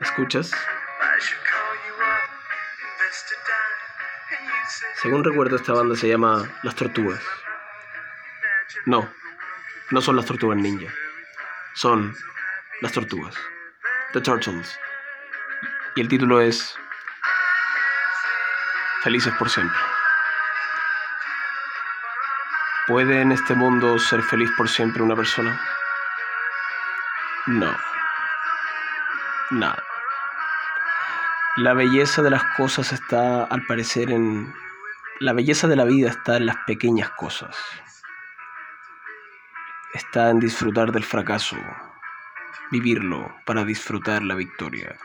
¿Escuchas? Según recuerdo, esta banda se llama Las Tortugas. No, no son las Tortugas Ninja. Son las Tortugas. The Turtles. Y el título es Felices por siempre. ¿Puede en este mundo ser feliz por siempre una persona? No. Nada. La belleza de las cosas está, al parecer, en... La belleza de la vida está en las pequeñas cosas. Está en disfrutar del fracaso, vivirlo para disfrutar la victoria.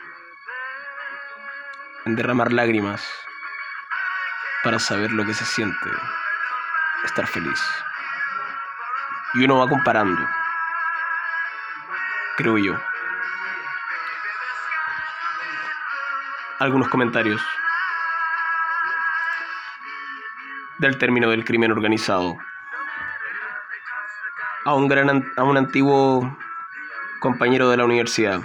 En derramar lágrimas para saber lo que se siente estar feliz. Y uno va comparando, creo yo. Algunos comentarios del término del crimen organizado. A un, gran, a un antiguo compañero de la universidad,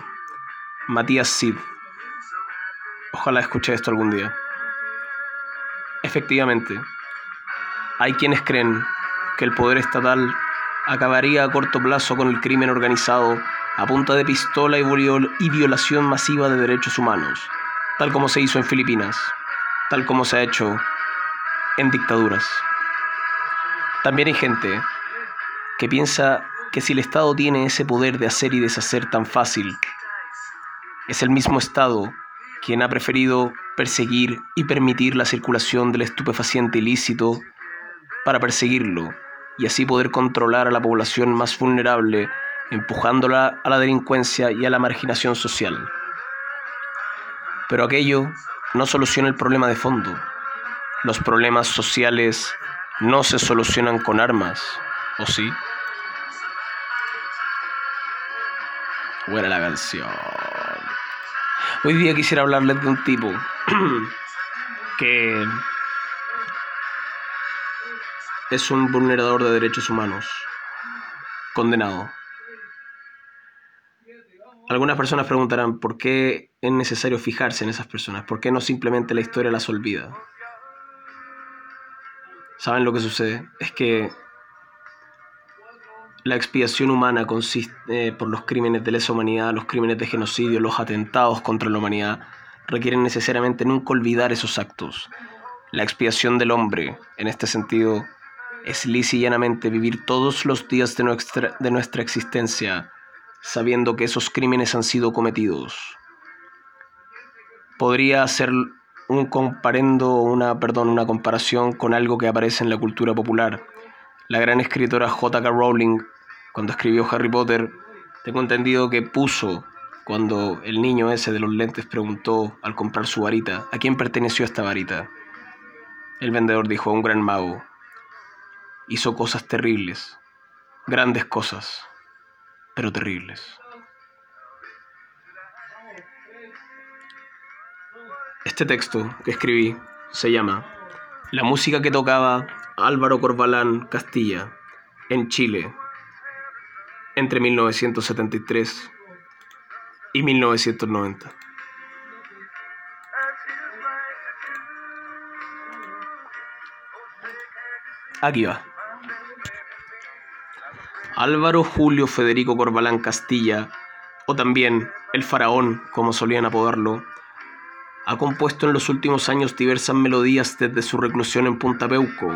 Matías Sid. Ojalá escuche esto algún día. Efectivamente, hay quienes creen que el poder estatal acabaría a corto plazo con el crimen organizado a punta de pistola y, y violación masiva de derechos humanos, tal como se hizo en Filipinas, tal como se ha hecho en dictaduras. También hay gente que piensa que si el Estado tiene ese poder de hacer y deshacer tan fácil, es el mismo Estado quien ha preferido perseguir y permitir la circulación del estupefaciente ilícito para perseguirlo y así poder controlar a la población más vulnerable, empujándola a la delincuencia y a la marginación social. Pero aquello no soluciona el problema de fondo. Los problemas sociales no se solucionan con armas, ¿o sí? Buena la canción. Hoy día quisiera hablarles de un tipo que es un vulnerador de derechos humanos, condenado. Algunas personas preguntarán por qué es necesario fijarse en esas personas, por qué no simplemente la historia las olvida. ¿Saben lo que sucede? Es que la expiación humana consiste eh, por los crímenes de lesa humanidad, los crímenes de genocidio, los atentados contra la humanidad, requieren necesariamente nunca olvidar esos actos. La expiación del hombre, en este sentido, es lisa y llanamente vivir todos los días de nuestra, de nuestra existencia sabiendo que esos crímenes han sido cometidos. Podría hacer un comparendo, una, perdón, una comparación con algo que aparece en la cultura popular. La gran escritora J.K. Rowling cuando escribió Harry Potter, tengo entendido que puso, cuando el niño ese de los lentes preguntó al comprar su varita, ¿a quién perteneció esta varita? El vendedor dijo, a un gran mago. Hizo cosas terribles, grandes cosas, pero terribles. Este texto que escribí se llama La música que tocaba Álvaro Corbalán Castilla en Chile entre 1973 y 1990. Aquí va. Álvaro Julio Federico Corbalán Castilla, o también el faraón, como solían apodarlo, ha compuesto en los últimos años diversas melodías desde su reclusión en Punta Peuco.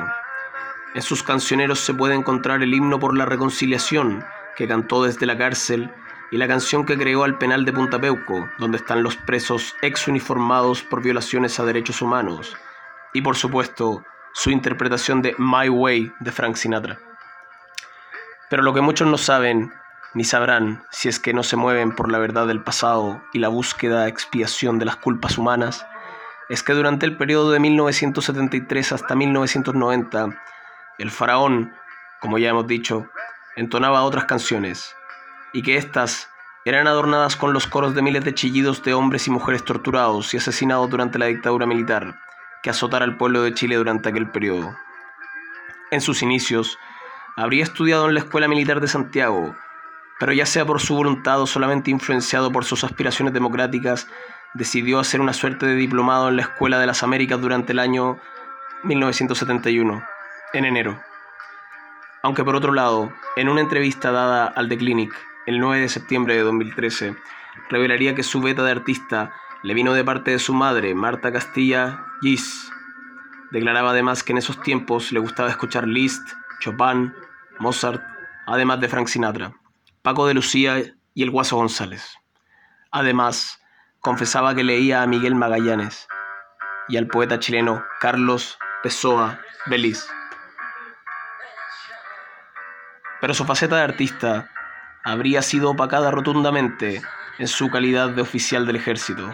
En sus cancioneros se puede encontrar el himno por la reconciliación, que cantó desde la cárcel, y la canción que creó al penal de Punta Peuco, donde están los presos ex uniformados por violaciones a derechos humanos, y por supuesto su interpretación de My Way de Frank Sinatra. Pero lo que muchos no saben ni sabrán si es que no se mueven por la verdad del pasado y la búsqueda expiación de las culpas humanas, es que durante el periodo de 1973 hasta 1990, el faraón, como ya hemos dicho, entonaba otras canciones, y que éstas eran adornadas con los coros de miles de chillidos de hombres y mujeres torturados y asesinados durante la dictadura militar que azotara al pueblo de Chile durante aquel periodo. En sus inicios, habría estudiado en la Escuela Militar de Santiago, pero ya sea por su voluntad o solamente influenciado por sus aspiraciones democráticas, decidió hacer una suerte de diplomado en la Escuela de las Américas durante el año 1971, en enero. Aunque por otro lado, en una entrevista dada al The Clinic el 9 de septiembre de 2013, revelaría que su beta de artista le vino de parte de su madre, Marta Castilla Gis. Declaraba además que en esos tiempos le gustaba escuchar Liszt, Chopin, Mozart, además de Frank Sinatra, Paco de Lucía y el Guaso González. Además, confesaba que leía a Miguel Magallanes y al poeta chileno Carlos Pessoa Belis. Pero su faceta de artista habría sido opacada rotundamente en su calidad de oficial del ejército.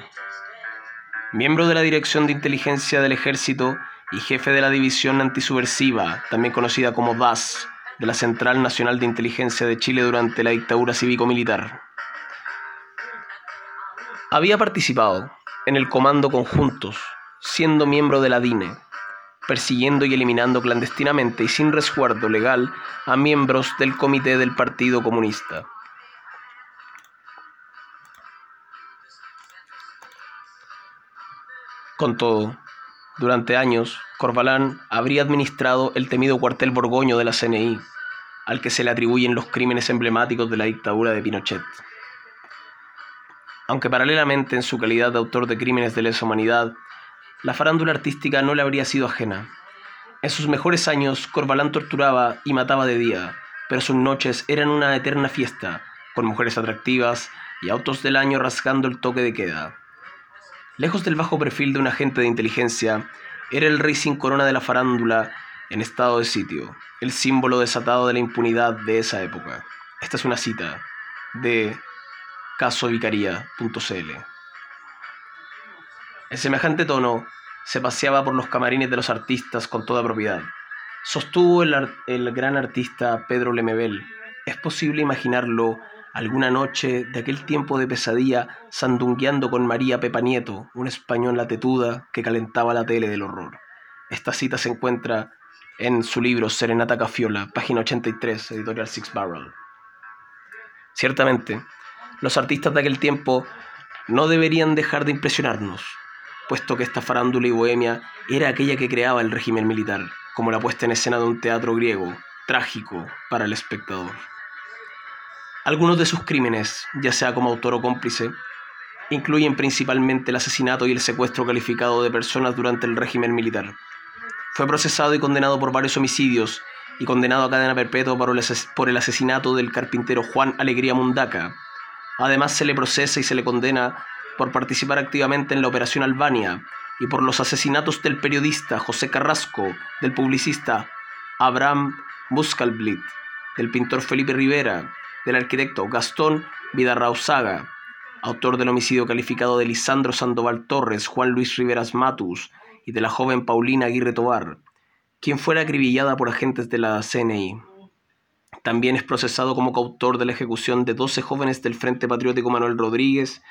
Miembro de la Dirección de Inteligencia del Ejército y jefe de la División Antisubversiva, también conocida como DAS, de la Central Nacional de Inteligencia de Chile durante la dictadura cívico-militar. Había participado en el Comando Conjuntos, siendo miembro de la DINE, persiguiendo y eliminando clandestinamente y sin resguardo legal a miembros del Comité del Partido Comunista. Con todo, durante años, Corbalán habría administrado el temido cuartel Borgoño de la CNI, al que se le atribuyen los crímenes emblemáticos de la dictadura de Pinochet. Aunque paralelamente en su calidad de autor de crímenes de lesa humanidad, la farándula artística no le habría sido ajena. En sus mejores años, Corbalán torturaba y mataba de día, pero sus noches eran una eterna fiesta, con mujeres atractivas y autos del año rasgando el toque de queda. Lejos del bajo perfil de un agente de inteligencia, era el rey sin corona de la farándula en estado de sitio, el símbolo desatado de la impunidad de esa época. Esta es una cita de casovicaría.cl. En semejante tono, se paseaba por los camarines de los artistas con toda propiedad. Sostuvo el, el gran artista Pedro Lemebel. Es posible imaginarlo alguna noche de aquel tiempo de pesadilla sandungueando con María Pepa Nieto, una española tetuda que calentaba la tele del horror. Esta cita se encuentra en su libro Serenata Cafiola, página 83, editorial Six Barrel. Ciertamente, los artistas de aquel tiempo no deberían dejar de impresionarnos, puesto que esta farándula y bohemia era aquella que creaba el régimen militar, como la puesta en escena de un teatro griego, trágico para el espectador. Algunos de sus crímenes, ya sea como autor o cómplice, incluyen principalmente el asesinato y el secuestro calificado de personas durante el régimen militar. Fue procesado y condenado por varios homicidios y condenado a cadena perpetua por el asesinato del carpintero Juan Alegría Mundaca. Además se le procesa y se le condena por participar activamente en la Operación Albania y por los asesinatos del periodista José Carrasco, del publicista Abraham Buscalblit, del pintor Felipe Rivera, del arquitecto Gastón Vidarrauzaga, autor del homicidio calificado de Lisandro Sandoval Torres, Juan Luis Riveras Matus y de la joven Paulina Aguirre Tobar, quien fuera acribillada por agentes de la CNI. También es procesado como coautor de la ejecución de 12 jóvenes del Frente Patriótico Manuel Rodríguez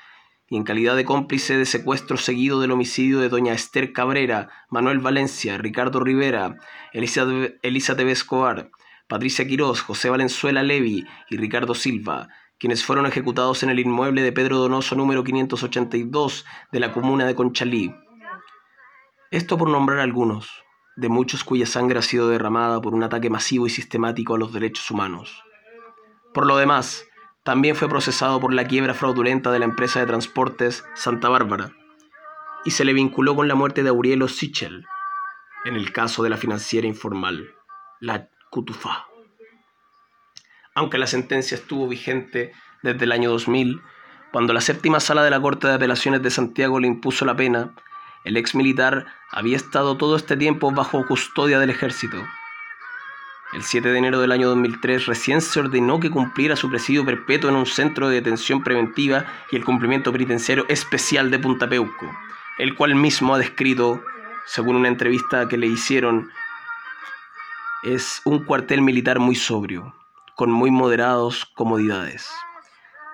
y en calidad de cómplice de secuestro seguido del homicidio de doña Esther Cabrera, Manuel Valencia, Ricardo Rivera, Elisa, Elisa Escobar, Patricia Quirós, José Valenzuela Levi y Ricardo Silva, quienes fueron ejecutados en el inmueble de Pedro Donoso número 582 de la comuna de Conchalí. Esto por nombrar algunos, de muchos cuya sangre ha sido derramada por un ataque masivo y sistemático a los derechos humanos. Por lo demás, también fue procesado por la quiebra fraudulenta de la empresa de transportes Santa Bárbara y se le vinculó con la muerte de Aurielo Sichel en el caso de la financiera informal, la Aunque la sentencia estuvo vigente desde el año 2000, cuando la séptima sala de la Corte de Apelaciones de Santiago le impuso la pena, el ex militar había estado todo este tiempo bajo custodia del ejército. El 7 de enero del año 2003 recién se ordenó que cumpliera su presidio perpetuo en un centro de detención preventiva y el cumplimiento penitenciario especial de Punta Peuco, el cual mismo ha descrito, según una entrevista que le hicieron es un cuartel militar muy sobrio, con muy moderados comodidades,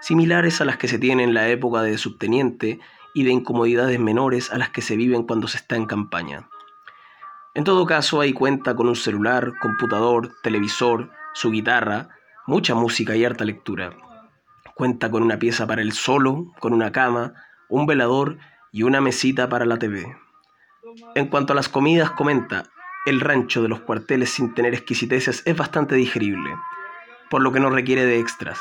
similares a las que se tienen en la época de subteniente y de incomodidades menores a las que se viven cuando se está en campaña. En todo caso, ahí cuenta con un celular, computador, televisor, su guitarra, mucha música y harta lectura. Cuenta con una pieza para el solo, con una cama, un velador y una mesita para la TV. En cuanto a las comidas, comenta, el rancho de los cuarteles sin tener exquisiteces es bastante digerible, por lo que no requiere de extras.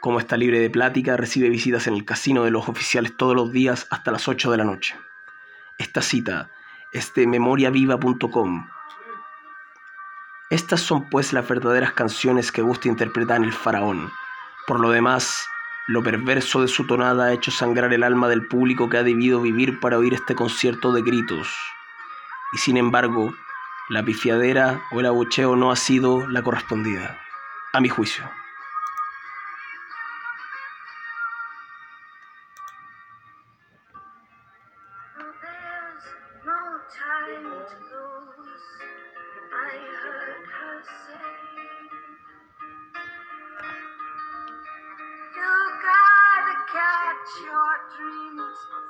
Como está libre de plática, recibe visitas en el casino de los oficiales todos los días hasta las 8 de la noche. Esta cita es de memoriaviva.com. Estas son pues las verdaderas canciones que gusta interpretar el faraón. Por lo demás, lo perverso de su tonada ha hecho sangrar el alma del público que ha debido vivir para oír este concierto de gritos. Y sin embargo, la pifiadera o el abucheo no ha sido la correspondida, a mi juicio. your dreams